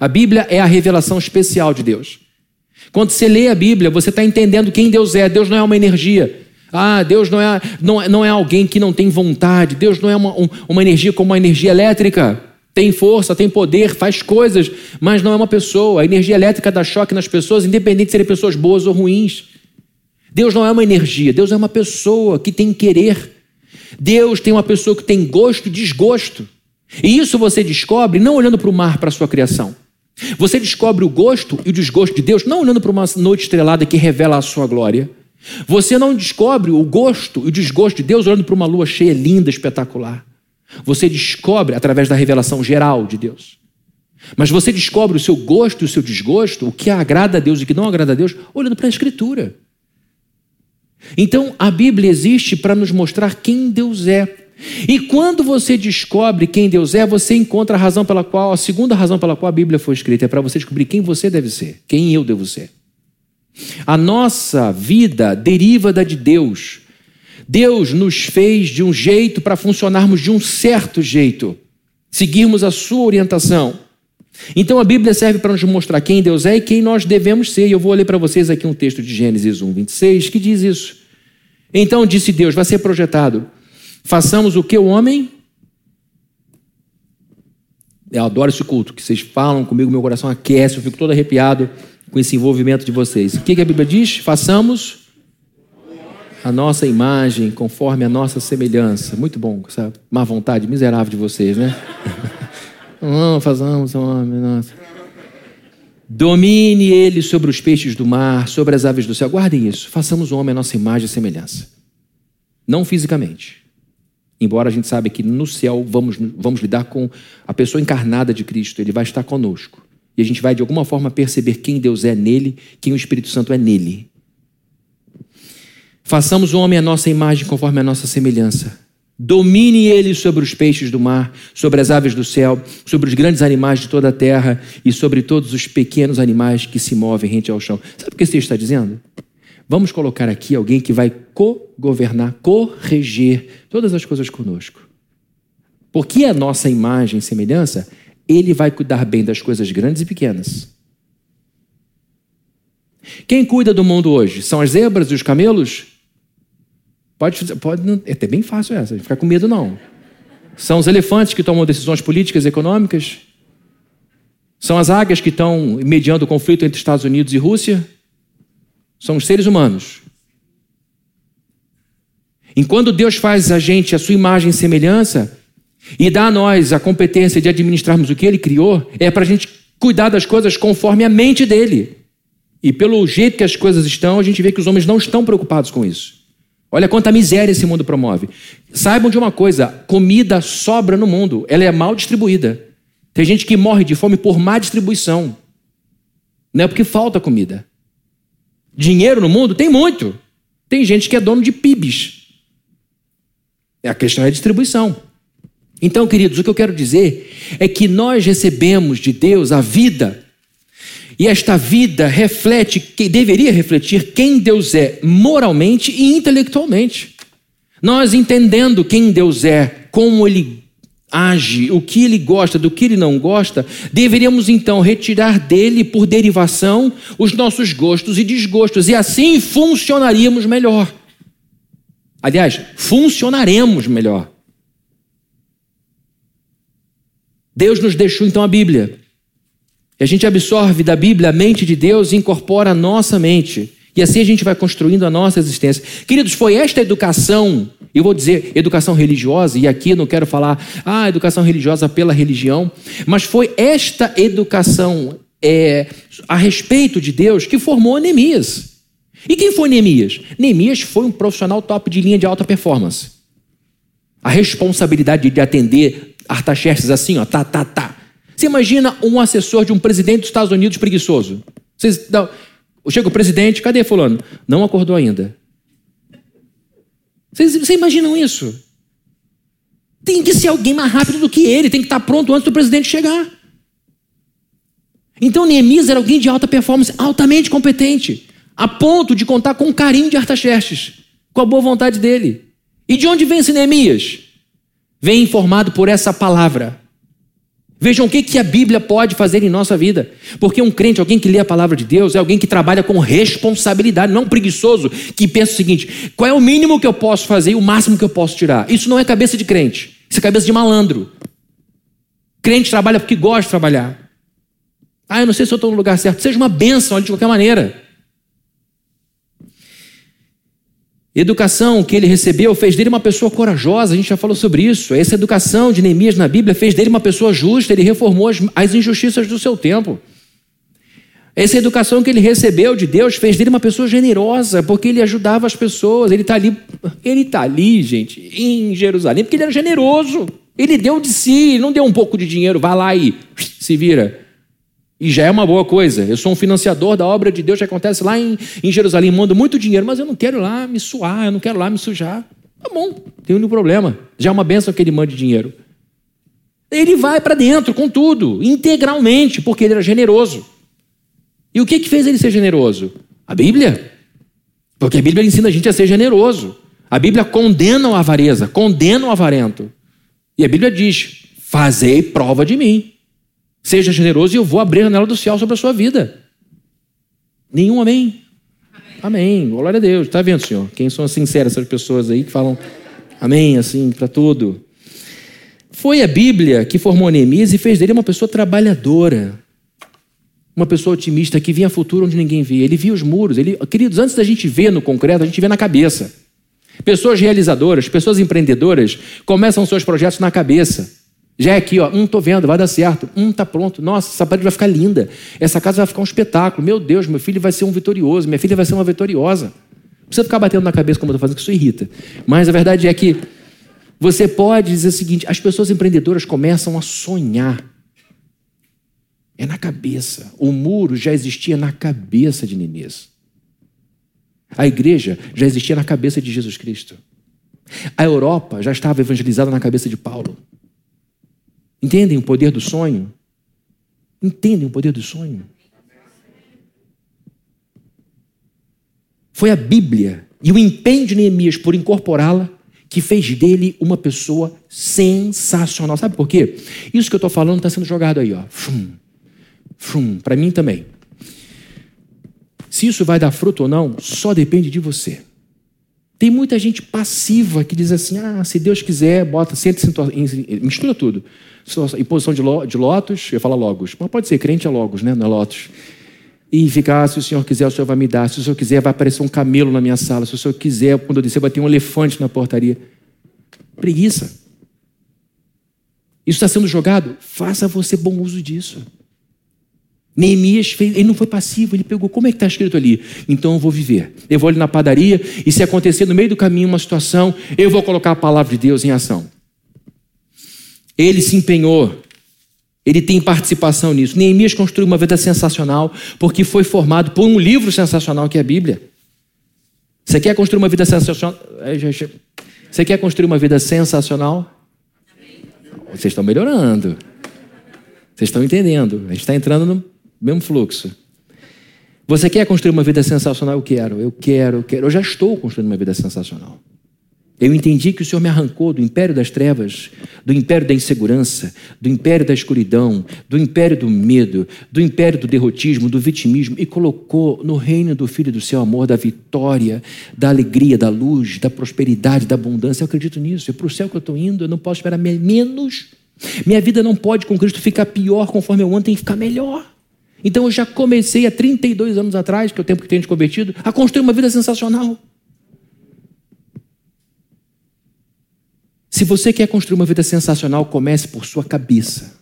A Bíblia é a revelação especial de Deus. Quando você lê a Bíblia, você está entendendo quem Deus é. Deus não é uma energia. Ah, Deus não é, não, é, não é alguém que não tem vontade. Deus não é uma, um, uma energia como uma energia elétrica tem força, tem poder, faz coisas, mas não é uma pessoa. A energia elétrica dá choque nas pessoas, independente de serem pessoas boas ou ruins. Deus não é uma energia, Deus é uma pessoa que tem querer. Deus tem uma pessoa que tem gosto e desgosto. E isso você descobre não olhando para o mar, para a sua criação. Você descobre o gosto e o desgosto de Deus não olhando para uma noite estrelada que revela a sua glória. Você não descobre o gosto e o desgosto de Deus olhando para uma lua cheia, linda, espetacular. Você descobre através da revelação geral de Deus. Mas você descobre o seu gosto e o seu desgosto, o que agrada a Deus e o que não agrada a Deus, olhando para a Escritura. Então, a Bíblia existe para nos mostrar quem Deus é. E quando você descobre quem Deus é, você encontra a razão pela qual, a segunda razão pela qual a Bíblia foi escrita, é para você descobrir quem você deve ser, quem eu devo ser. A nossa vida deriva da de Deus. Deus nos fez de um jeito para funcionarmos de um certo jeito, seguirmos a sua orientação. Então a Bíblia serve para nos mostrar quem Deus é e quem nós devemos ser. E eu vou ler para vocês aqui um texto de Gênesis 1, 26, que diz isso. Então disse Deus: vai ser projetado. Façamos o que o homem. Eu adoro esse culto, que vocês falam comigo, meu coração aquece, eu fico todo arrepiado com esse envolvimento de vocês. O que, a Bíblia diz? Façamos a nossa imagem conforme a nossa semelhança. Muito bom, essa má vontade miserável de vocês, né? Não, fazamos homem, nossa. Domine ele sobre os peixes do mar, sobre as aves do céu. Guardem isso. Façamos o homem a nossa imagem e semelhança. Não fisicamente. Embora a gente saiba que no céu vamos, vamos lidar com a pessoa encarnada de Cristo, ele vai estar conosco. E a gente vai de alguma forma perceber quem Deus é nele, quem o Espírito Santo é nele. Façamos o homem a nossa imagem conforme a nossa semelhança. Domine ele sobre os peixes do mar, sobre as aves do céu, sobre os grandes animais de toda a terra e sobre todos os pequenos animais que se movem rente ao chão. Sabe o que esse está dizendo? Vamos colocar aqui alguém que vai co-governar, corrigir todas as coisas conosco. Porque a nossa imagem e semelhança, ele vai cuidar bem das coisas grandes e pequenas. Quem cuida do mundo hoje? São as zebras e os camelos? Pode, pode é até bem fácil essa, ficar com medo não. São os elefantes que tomam decisões políticas e econômicas? São as águias que estão mediando o conflito entre Estados Unidos e Rússia? São os seres humanos. Enquanto Deus faz a gente a sua imagem e semelhança e dá a nós a competência de administrarmos o que Ele criou, é para a gente cuidar das coisas conforme a mente dele. E pelo jeito que as coisas estão, a gente vê que os homens não estão preocupados com isso. Olha quanta miséria esse mundo promove. Saibam de uma coisa: comida sobra no mundo, ela é mal distribuída. Tem gente que morre de fome por má distribuição. Não é porque falta comida. Dinheiro no mundo tem muito. Tem gente que é dono de PIBs. A questão é a distribuição. Então, queridos, o que eu quero dizer é que nós recebemos de Deus a vida, e esta vida reflete, que deveria refletir quem Deus é moralmente e intelectualmente. Nós entendendo quem Deus é, como Ele age, o que Ele gosta, do que Ele não gosta, deveríamos então retirar dele, por derivação, os nossos gostos e desgostos, e assim funcionaríamos melhor. Aliás, funcionaremos melhor. Deus nos deixou então a Bíblia. E a gente absorve da Bíblia a mente de Deus e incorpora a nossa mente. E assim a gente vai construindo a nossa existência. Queridos, foi esta educação, eu vou dizer educação religiosa, e aqui não quero falar, ah, educação religiosa pela religião, mas foi esta educação é, a respeito de Deus que formou Neemias. E quem foi Neemias? Neemias foi um profissional top de linha de alta performance. A responsabilidade de atender Artaxerxes assim, ó, tá, tá, tá. Você imagina um assessor de um presidente dos Estados Unidos preguiçoso? Vocês, não, chega o presidente, cadê fulano? Não acordou ainda. Vocês, vocês imaginam isso? Tem que ser alguém mais rápido do que ele, tem que estar pronto antes do presidente chegar. Então Neemias era alguém de alta performance, altamente competente, a ponto de contar com o carinho de Artaxerxes, com a boa vontade dele. E de onde vem esse Neemias? Vem informado por essa palavra. Vejam o que, que a Bíblia pode fazer em nossa vida. Porque um crente, alguém que lê a palavra de Deus, é alguém que trabalha com responsabilidade, não preguiçoso que pensa o seguinte: qual é o mínimo que eu posso fazer e o máximo que eu posso tirar? Isso não é cabeça de crente, isso é cabeça de malandro. Crente trabalha porque gosta de trabalhar. Ah, eu não sei se eu estou no lugar certo. Seja uma bênção de qualquer maneira. Educação que ele recebeu fez dele uma pessoa corajosa, a gente já falou sobre isso. Essa educação de Neemias na Bíblia fez dele uma pessoa justa, ele reformou as, as injustiças do seu tempo. Essa educação que ele recebeu de Deus fez dele uma pessoa generosa, porque ele ajudava as pessoas. Ele está ali, ele está ali, gente, em Jerusalém, porque ele era generoso. Ele deu de si, não deu um pouco de dinheiro, vai lá e se vira. E já é uma boa coisa. Eu sou um financiador da obra de Deus que acontece lá em, em Jerusalém. Mando muito dinheiro, mas eu não quero lá me suar, eu não quero lá me sujar. Tá bom, tem nenhum problema. Já é uma benção que ele mande dinheiro. Ele vai para dentro com tudo, integralmente, porque ele era generoso. E o que, que fez ele ser generoso? A Bíblia. Porque a Bíblia ensina a gente a ser generoso. A Bíblia condena a avareza, condena o avarento. E a Bíblia diz: fazei prova de mim. Seja generoso e eu vou abrir a janela do céu sobre a sua vida. Nenhum amém? Amém. amém. Glória a Deus. Está vendo, Senhor? Quem são sinceras essas pessoas aí que falam amém assim para tudo? Foi a Bíblia que formou Neemias e fez dele uma pessoa trabalhadora. Uma pessoa otimista que via futuro onde ninguém via. Ele via os muros. Ele, queridos, antes da gente ver no concreto, a gente vê na cabeça. Pessoas realizadoras, pessoas empreendedoras começam seus projetos na cabeça. Já é aqui, ó, um tô vendo, vai dar certo, um tá pronto. Nossa, essa parede vai ficar linda. Essa casa vai ficar um espetáculo. Meu Deus, meu filho vai ser um vitorioso, minha filha vai ser uma vitoriosa. Não precisa ficar batendo na cabeça como eu tô fazendo, que isso irrita. Mas a verdade é que você pode dizer o seguinte: as pessoas empreendedoras começam a sonhar. É na cabeça. O muro já existia na cabeça de Neemias. A igreja já existia na cabeça de Jesus Cristo. A Europa já estava evangelizada na cabeça de Paulo. Entendem o poder do sonho? Entendem o poder do sonho? Foi a Bíblia e o empenho de Neemias por incorporá-la que fez dele uma pessoa sensacional. Sabe por quê? Isso que eu estou falando está sendo jogado aí, ó. Para mim também. Se isso vai dar fruto ou não, só depende de você. Tem muita gente passiva que diz assim: ah, se Deus quiser, bota, senta, mistura tudo em posição de, de lotos, eu falo logos, mas pode ser crente é logos, né? não é lotos. E ficar, ah, se o Senhor quiser, o Senhor vai me dar. Se o Senhor quiser, vai aparecer um camelo na minha sala. Se o Senhor quiser, quando eu descer, vai ter um elefante na portaria. Preguiça. Isso está sendo jogado? Faça você bom uso disso. Neemias fez, ele não foi passivo, ele pegou, como é que está escrito ali? Então eu vou viver. Eu vou ali na padaria, e se acontecer no meio do caminho uma situação, eu vou colocar a palavra de Deus em ação. Ele se empenhou. Ele tem participação nisso. Neemias construiu uma vida sensacional porque foi formado por um livro sensacional que é a Bíblia. Você quer construir uma vida sensacional? Você quer construir uma vida sensacional? vocês estão melhorando. Vocês estão entendendo. A gente está entrando no mesmo fluxo. Você quer construir uma vida sensacional? Eu quero, eu quero, eu quero. Eu já estou construindo uma vida sensacional. Eu entendi que o Senhor me arrancou do império das trevas, do império da insegurança, do império da escuridão, do império do medo, do império do derrotismo, do vitimismo e colocou no reino do Filho do seu amor, da vitória, da alegria, da luz, da prosperidade, da abundância. Eu acredito nisso. É para o céu que eu estou indo, eu não posso esperar menos. Minha vida não pode com Cristo ficar pior conforme eu ando, tem que ficar melhor. Então eu já comecei há 32 anos atrás, que é o tempo que tenho de convertido, a construir uma vida sensacional. Se você quer construir uma vida sensacional, comece por sua cabeça,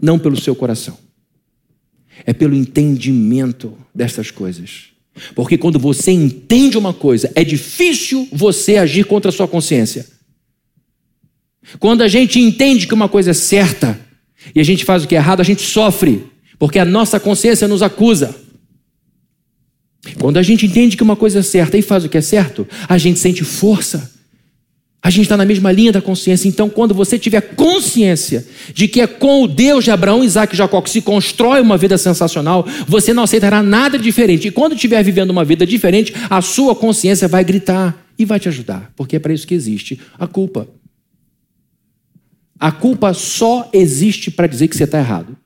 não pelo seu coração. É pelo entendimento dessas coisas. Porque quando você entende uma coisa, é difícil você agir contra a sua consciência. Quando a gente entende que uma coisa é certa e a gente faz o que é errado, a gente sofre, porque a nossa consciência nos acusa. Quando a gente entende que uma coisa é certa e faz o que é certo, a gente sente força. A gente está na mesma linha da consciência. Então, quando você tiver consciência de que é com o Deus de Abraão, Isaac e Jacó que se constrói uma vida sensacional, você não aceitará nada diferente. E quando estiver vivendo uma vida diferente, a sua consciência vai gritar e vai te ajudar, porque é para isso que existe a culpa. A culpa só existe para dizer que você está errado.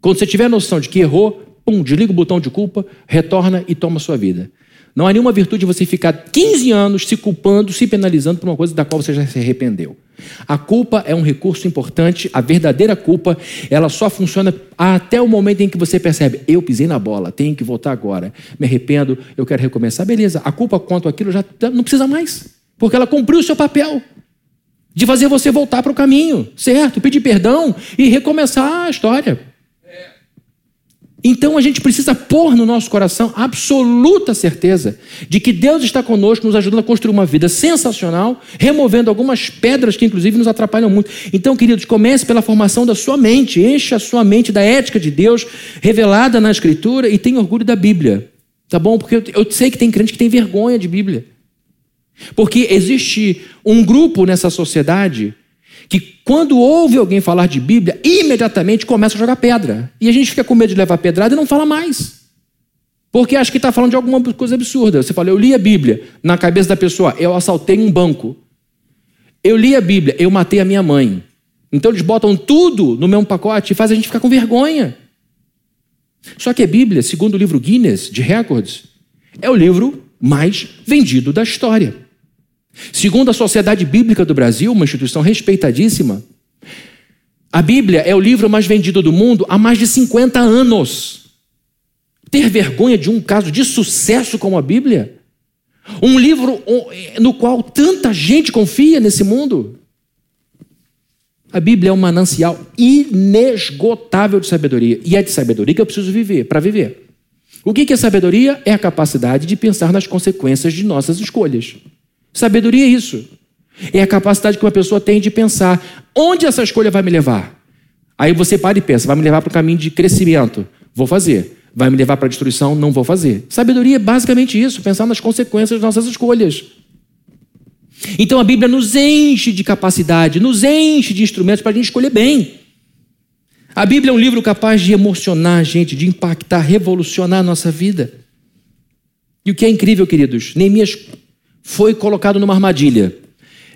Quando você tiver noção de que errou, pum, desliga o botão de culpa, retorna e toma sua vida. Não há nenhuma virtude você ficar 15 anos se culpando, se penalizando por uma coisa da qual você já se arrependeu. A culpa é um recurso importante, a verdadeira culpa, ela só funciona até o momento em que você percebe, eu pisei na bola, tenho que voltar agora, me arrependo, eu quero recomeçar. Beleza, a culpa quanto aquilo já não precisa mais, porque ela cumpriu o seu papel de fazer você voltar para o caminho, certo? Pedir perdão e recomeçar a história. Então a gente precisa pôr no nosso coração absoluta certeza de que Deus está conosco, nos ajudando a construir uma vida sensacional, removendo algumas pedras que inclusive nos atrapalham muito. Então, queridos, comece pela formação da sua mente, encha a sua mente da ética de Deus revelada na Escritura e tenha orgulho da Bíblia. Tá bom? Porque eu sei que tem crente que tem vergonha de Bíblia. Porque existe um grupo nessa sociedade que quando ouve alguém falar de Bíblia, imediatamente começa a jogar pedra. E a gente fica com medo de levar pedrada e não fala mais. Porque acha que está falando de alguma coisa absurda. Você fala, eu li a Bíblia. Na cabeça da pessoa, eu assaltei um banco. Eu li a Bíblia, eu matei a minha mãe. Então eles botam tudo no mesmo pacote e fazem a gente ficar com vergonha. Só que a Bíblia, segundo o livro Guinness de Records, é o livro mais vendido da história. Segundo a Sociedade Bíblica do Brasil, uma instituição respeitadíssima, a Bíblia é o livro mais vendido do mundo há mais de 50 anos. Ter vergonha de um caso de sucesso como a Bíblia? Um livro no qual tanta gente confia nesse mundo? A Bíblia é um manancial inesgotável de sabedoria. E é de sabedoria que eu preciso viver, para viver. O que é sabedoria? É a capacidade de pensar nas consequências de nossas escolhas. Sabedoria é isso. É a capacidade que uma pessoa tem de pensar onde essa escolha vai me levar. Aí você para e pensa, vai me levar para o caminho de crescimento. Vou fazer. Vai me levar para a destruição? Não vou fazer. Sabedoria é basicamente isso, pensar nas consequências das nossas escolhas. Então a Bíblia nos enche de capacidade, nos enche de instrumentos para a gente escolher bem. A Bíblia é um livro capaz de emocionar a gente, de impactar, revolucionar a nossa vida. E o que é incrível, queridos, Neemias foi colocado numa armadilha.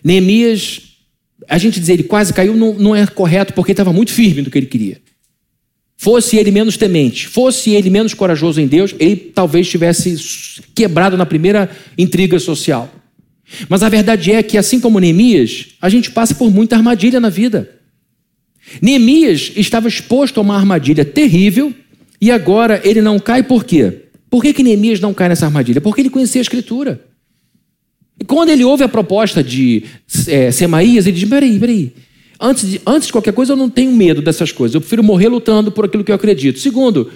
Neemias, a gente dizer ele quase caiu não, não é correto porque estava muito firme no que ele queria. Fosse ele menos temente, fosse ele menos corajoso em Deus, ele talvez tivesse quebrado na primeira intriga social. Mas a verdade é que, assim como Neemias, a gente passa por muita armadilha na vida. Neemias estava exposto a uma armadilha terrível e agora ele não cai por quê? Por que, que Neemias não cai nessa armadilha? Porque ele conhecia a Escritura. E quando ele ouve a proposta de é, Semaías, ele diz: peraí, peraí. Antes de, antes de qualquer coisa, eu não tenho medo dessas coisas. Eu prefiro morrer lutando por aquilo que eu acredito. Segundo,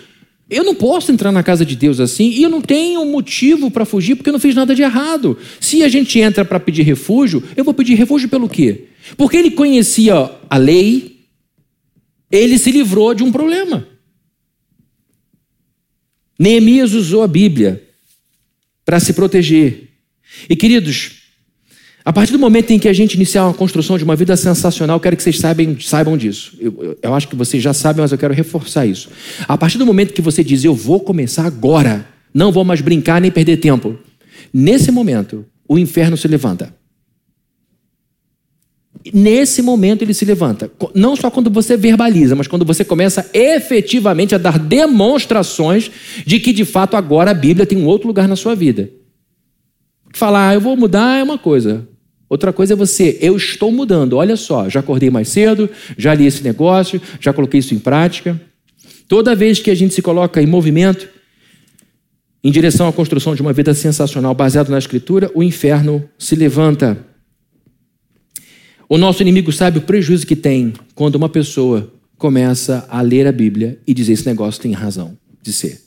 eu não posso entrar na casa de Deus assim e eu não tenho motivo para fugir porque eu não fiz nada de errado. Se a gente entra para pedir refúgio, eu vou pedir refúgio pelo quê? Porque ele conhecia a lei, ele se livrou de um problema. Neemias usou a Bíblia para se proteger. E queridos, A partir do momento em que a gente iniciar uma construção de uma vida sensacional, quero que vocês saibam, saibam disso. Eu, eu, eu, acho que vocês já sabem, mas eu quero reforçar isso. A partir do momento que você diz, eu vou começar agora, não vou mais brincar nem perder tempo. Nesse momento, o inferno se levanta. Nesse momento ele se levanta. Não só quando você verbaliza, mas quando você começa efetivamente a dar demonstrações de que de fato agora a Bíblia tem um outro lugar na sua vida. Falar, ah, eu vou mudar é uma coisa. Outra coisa é você, eu estou mudando. Olha só, já acordei mais cedo, já li esse negócio, já coloquei isso em prática. Toda vez que a gente se coloca em movimento, em direção à construção de uma vida sensacional baseada na Escritura, o inferno se levanta. O nosso inimigo sabe o prejuízo que tem quando uma pessoa começa a ler a Bíblia e dizer esse negócio tem razão de ser.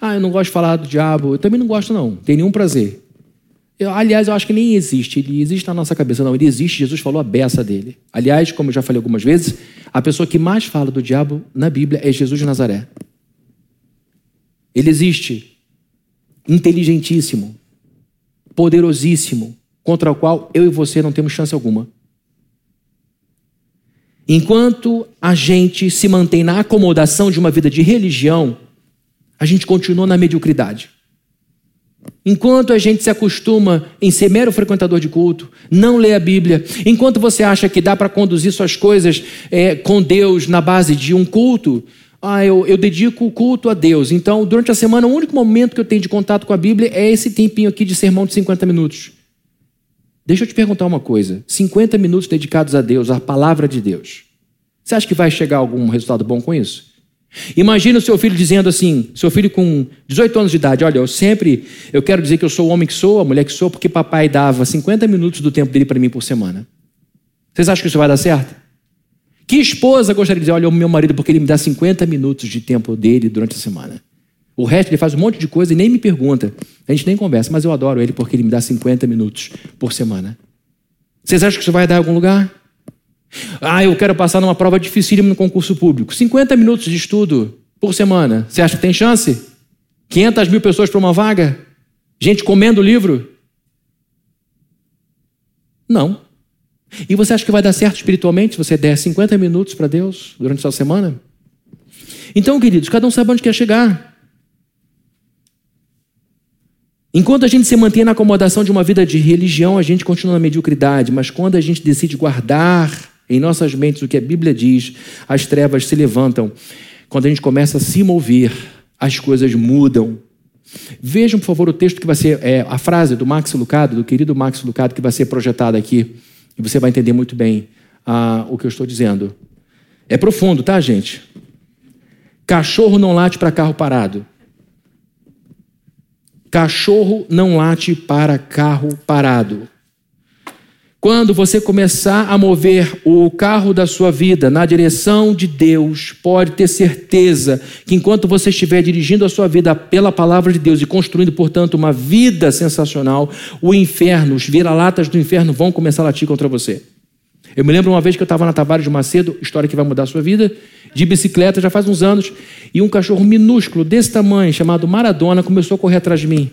Ah, eu não gosto de falar do diabo. Eu também não gosto, não. Tem nenhum prazer. Eu, aliás, eu acho que nem existe. Ele existe na nossa cabeça. Não, ele existe. Jesus falou a beça dele. Aliás, como eu já falei algumas vezes, a pessoa que mais fala do diabo na Bíblia é Jesus de Nazaré. Ele existe. Inteligentíssimo. Poderosíssimo. Contra o qual eu e você não temos chance alguma. Enquanto a gente se mantém na acomodação de uma vida de religião, a gente continua na mediocridade. Enquanto a gente se acostuma em ser mero frequentador de culto, não lê a Bíblia, enquanto você acha que dá para conduzir suas coisas é, com Deus na base de um culto, ah, eu, eu dedico o culto a Deus. Então, durante a semana, o único momento que eu tenho de contato com a Bíblia é esse tempinho aqui de sermão de 50 minutos. Deixa eu te perguntar uma coisa: 50 minutos dedicados a Deus, à palavra de Deus. Você acha que vai chegar algum resultado bom com isso? Imagina o seu filho dizendo assim, seu filho com 18 anos de idade, olha, eu sempre, eu quero dizer que eu sou o homem que sou, a mulher que sou, porque papai dava 50 minutos do tempo dele para mim por semana. Vocês acham que isso vai dar certo? Que esposa gostaria de dizer, olha, o meu marido, porque ele me dá 50 minutos de tempo dele durante a semana. O resto ele faz um monte de coisa e nem me pergunta. A gente nem conversa, mas eu adoro ele porque ele me dá 50 minutos por semana. Vocês acham que isso vai dar em algum lugar? Ah, eu quero passar numa prova dificílima no concurso público. 50 minutos de estudo por semana. Você acha que tem chance? 500 mil pessoas para uma vaga? Gente comendo livro? Não. E você acha que vai dar certo espiritualmente se você der 50 minutos para Deus durante sua semana? Então, queridos, cada um sabe onde quer chegar. Enquanto a gente se mantém na acomodação de uma vida de religião, a gente continua na mediocridade, mas quando a gente decide guardar em nossas mentes o que a Bíblia diz, as trevas se levantam. Quando a gente começa a se mover, as coisas mudam. Vejam, por favor, o texto que vai ser, é, a frase do Max Lucado, do querido Max Lucado, que vai ser projetada aqui, e você vai entender muito bem ah, o que eu estou dizendo. É profundo, tá, gente? Cachorro não late para carro parado. Cachorro não late para carro parado. Quando você começar a mover o carro da sua vida na direção de Deus, pode ter certeza que enquanto você estiver dirigindo a sua vida pela palavra de Deus e construindo, portanto, uma vida sensacional, o inferno, os vira-latas do inferno vão começar a latir contra você. Eu me lembro uma vez que eu estava na Tavares de Macedo, história que vai mudar a sua vida, de bicicleta já faz uns anos, e um cachorro minúsculo desse tamanho, chamado Maradona, começou a correr atrás de mim.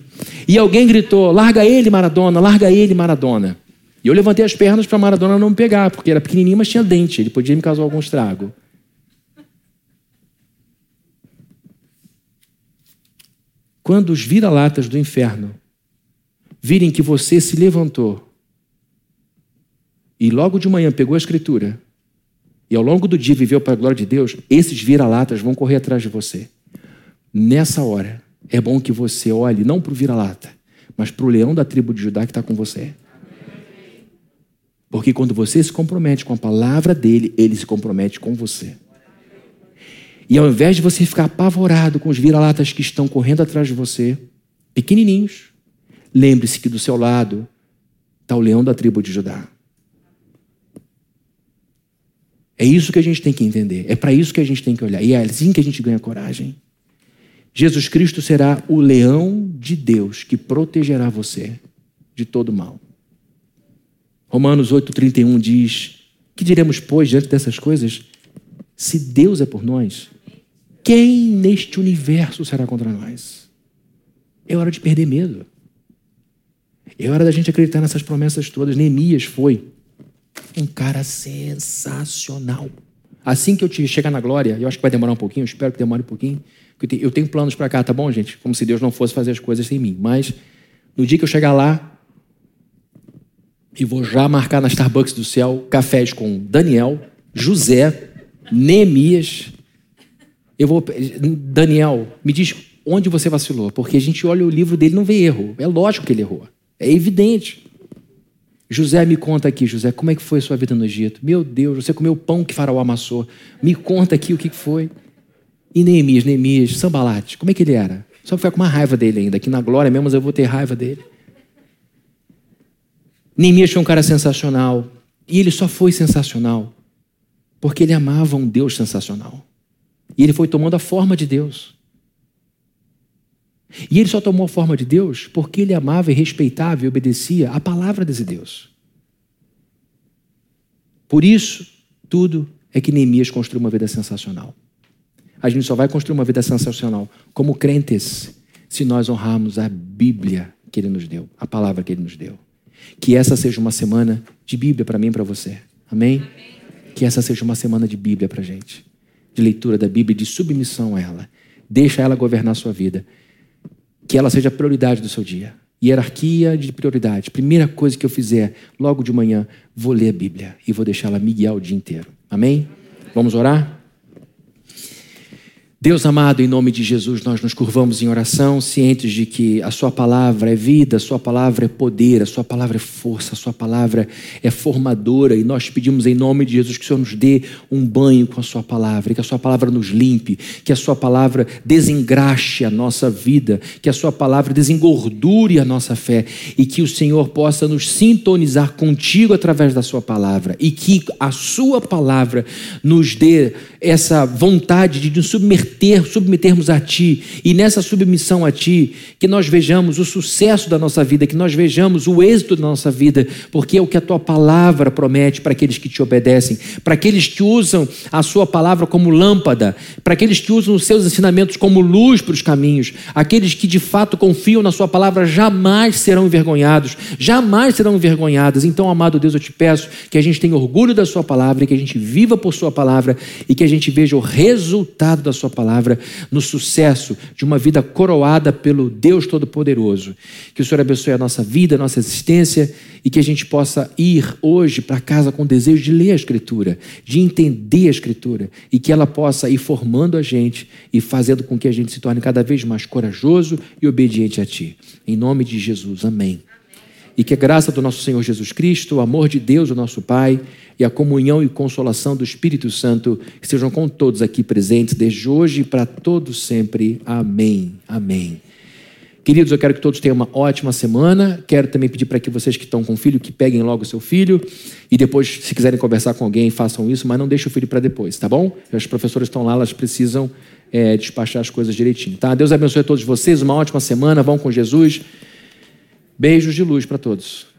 E alguém gritou: larga ele, Maradona, larga ele, Maradona. E eu levantei as pernas para Maradona não me pegar, porque era pequenininho, mas tinha dente, ele podia me causar algum estrago. Quando os vira-latas do inferno virem que você se levantou e logo de manhã pegou a escritura e ao longo do dia viveu para a glória de Deus, esses vira-latas vão correr atrás de você. Nessa hora, é bom que você olhe não para o vira-lata, mas para o leão da tribo de Judá que está com você. Porque quando você se compromete com a palavra dele, ele se compromete com você. E ao invés de você ficar apavorado com os vira-latas que estão correndo atrás de você, pequenininhos, lembre-se que do seu lado está o leão da tribo de Judá. É isso que a gente tem que entender. É para isso que a gente tem que olhar. E é assim que a gente ganha coragem. Jesus Cristo será o leão de Deus que protegerá você de todo mal. Romanos 8,31 diz: Que diremos, pois, diante dessas coisas? Se Deus é por nós, quem neste universo será contra nós? É hora de perder medo. É hora da gente acreditar nessas promessas todas. Neemias foi um cara sensacional. Assim que eu chegar na glória, eu acho que vai demorar um pouquinho, eu espero que demore um pouquinho. Eu tenho planos para cá, tá bom, gente? Como se Deus não fosse fazer as coisas sem mim. Mas no dia que eu chegar lá, e vou já marcar na Starbucks do céu cafés com Daniel, José, Neemias. Eu vou. Daniel, me diz onde você vacilou, porque a gente olha o livro dele e não vê erro. É lógico que ele errou. É evidente. José, me conta aqui, José, como é que foi a sua vida no Egito? Meu Deus, você comeu o pão que Faraó amassou. Me conta aqui o que foi. E Neemias, Neemias, Sambalate, como é que ele era? Só ficar com uma raiva dele ainda, que na glória mesmo eu vou ter raiva dele. Neemias foi um cara sensacional. E ele só foi sensacional porque ele amava um Deus sensacional. E ele foi tomando a forma de Deus. E ele só tomou a forma de Deus porque ele amava e respeitava e obedecia a palavra desse Deus. Por isso, tudo é que Neemias construiu uma vida sensacional. A gente só vai construir uma vida sensacional como crentes se nós honrarmos a Bíblia que ele nos deu, a palavra que ele nos deu. Que essa seja uma semana de Bíblia para mim e para você. Amém? Amém? Que essa seja uma semana de Bíblia para gente. De leitura da Bíblia, de submissão a ela. Deixa ela governar a sua vida. Que ela seja a prioridade do seu dia. Hierarquia de prioridade. Primeira coisa que eu fizer logo de manhã, vou ler a Bíblia e vou deixá-la me guiar o dia inteiro. Amém? Vamos orar? Deus amado, em nome de Jesus, nós nos curvamos em oração, cientes de que a Sua palavra é vida, a Sua palavra é poder, a Sua palavra é força, a Sua palavra é formadora, e nós pedimos em nome de Jesus que o Senhor nos dê um banho com a Sua palavra, que a Sua palavra nos limpe, que a Sua palavra desengraxe a nossa vida, que a Sua palavra desengordure a nossa fé, e que o Senhor possa nos sintonizar contigo através da Sua palavra, e que a Sua palavra nos dê essa vontade de nos submeter, submetermos a Ti, e nessa submissão a Ti, que nós vejamos o sucesso da nossa vida, que nós vejamos o êxito da nossa vida, porque é o que a Tua palavra promete para aqueles que te obedecem, para aqueles que usam a Sua palavra como lâmpada, para aqueles que usam os seus ensinamentos como luz para os caminhos, aqueles que de fato confiam na Sua palavra jamais serão envergonhados, jamais serão envergonhados. Então, amado Deus, eu te peço que a gente tenha orgulho da Sua palavra, que a gente viva por Sua palavra e que a gente veja o resultado da Sua palavra no sucesso de uma vida coroada pelo Deus Todo-Poderoso. Que o Senhor abençoe a nossa vida, a nossa existência e que a gente possa ir hoje para casa com desejo de ler a Escritura, de entender a Escritura e que ela possa ir formando a gente e fazendo com que a gente se torne cada vez mais corajoso e obediente a Ti. Em nome de Jesus, amém. E que a graça do nosso Senhor Jesus Cristo, o amor de Deus, o nosso Pai, e a comunhão e consolação do Espírito Santo estejam com todos aqui presentes, desde hoje para todos sempre. Amém. Amém. Queridos, eu quero que todos tenham uma ótima semana. Quero também pedir para que vocês que estão com filho, que peguem logo o seu filho. E depois, se quiserem conversar com alguém, façam isso, mas não deixem o filho para depois, tá bom? As professoras estão lá, elas precisam é, despachar as coisas direitinho, tá? Deus abençoe a todos vocês, uma ótima semana. Vão com Jesus. Beijos de luz para todos.